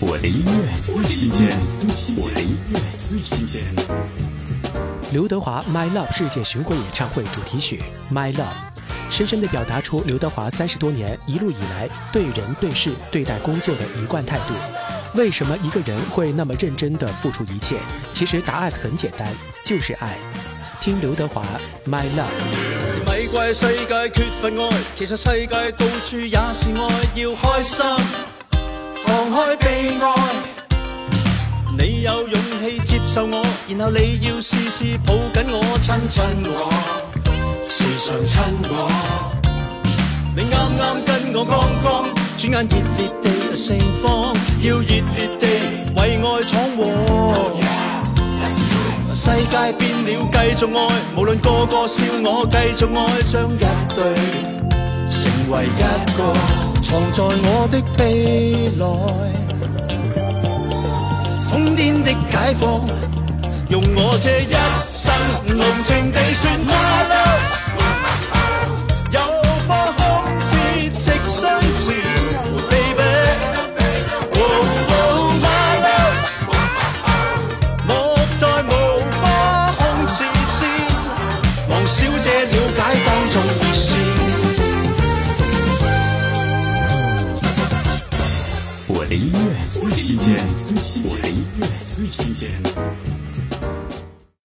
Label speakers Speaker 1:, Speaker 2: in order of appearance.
Speaker 1: 我的音乐最新鲜，我的音乐最新鲜。
Speaker 2: 刘德华《My Love》世界巡回演唱会主题曲《My Love》，深深地表达出刘德华三十多年一路以来对人对事对待工作的一贯态度。为什么一个人会那么认真地付出一切？其实答案很简单，就是爱。听刘德华《My Love》。
Speaker 3: 咪怪世界缺乏爱，其实世界到处也是爱，要开心。放开悲哀，你有勇气接受我，然后你要试试抱紧我，亲亲我，时常亲我。你啱啱跟我刚刚，转眼热烈地盛放，要热烈地为爱闯祸。世界变了，继续爱，无论个个笑我，继续爱，将一对成为一个。藏在我的臂内，疯癫的解放，用我这一
Speaker 1: 的音乐最新鲜，我的音乐最新鲜。